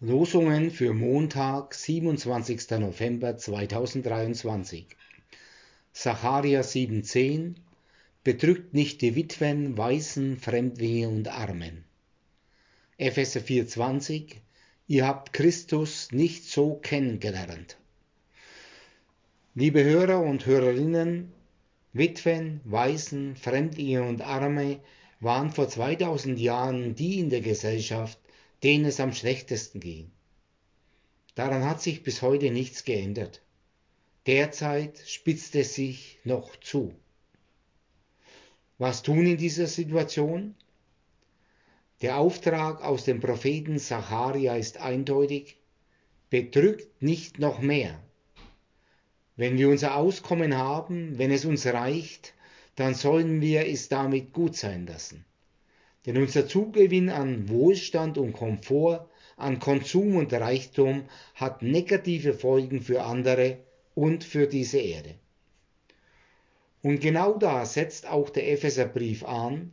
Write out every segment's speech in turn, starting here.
Losungen für Montag, 27. November 2023. Sacharja 7,10 Bedrückt nicht die Witwen, Waisen, Fremdlinge und Armen. Epheser 4,20 Ihr habt Christus nicht so kennengelernt. Liebe Hörer und Hörerinnen, Witwen, Waisen, Fremdlinge und Arme waren vor 2000 Jahren die in der Gesellschaft, denen es am schlechtesten ging. Daran hat sich bis heute nichts geändert. Derzeit spitzt es sich noch zu. Was tun in dieser Situation? Der Auftrag aus dem Propheten Zacharia ist eindeutig, bedrückt nicht noch mehr. Wenn wir unser Auskommen haben, wenn es uns reicht, dann sollen wir es damit gut sein lassen. Denn unser Zugewinn an Wohlstand und Komfort, an Konsum und Reichtum hat negative Folgen für andere und für diese Erde. Und genau da setzt auch der Epheserbrief an.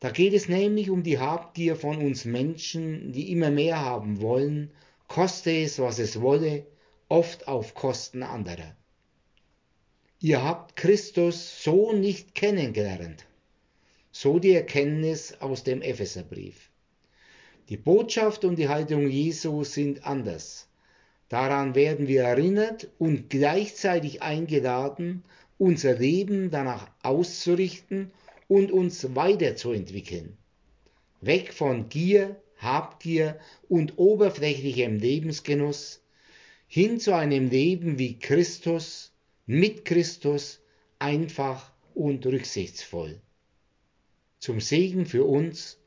Da geht es nämlich um die Habgier von uns Menschen, die immer mehr haben wollen, koste es, was es wolle, oft auf Kosten anderer. Ihr habt Christus so nicht kennengelernt. So die Erkenntnis aus dem Epheserbrief. Die Botschaft und die Haltung Jesu sind anders. Daran werden wir erinnert und gleichzeitig eingeladen, unser Leben danach auszurichten und uns weiterzuentwickeln. Weg von Gier, Habgier und oberflächlichem Lebensgenuss hin zu einem Leben wie Christus, mit Christus, einfach und rücksichtsvoll zum Segen für uns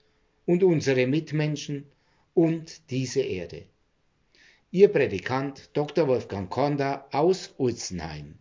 und unsere Mitmenschen und diese Erde. Ihr Predikant Dr. Wolfgang Konda aus Ulzenheim.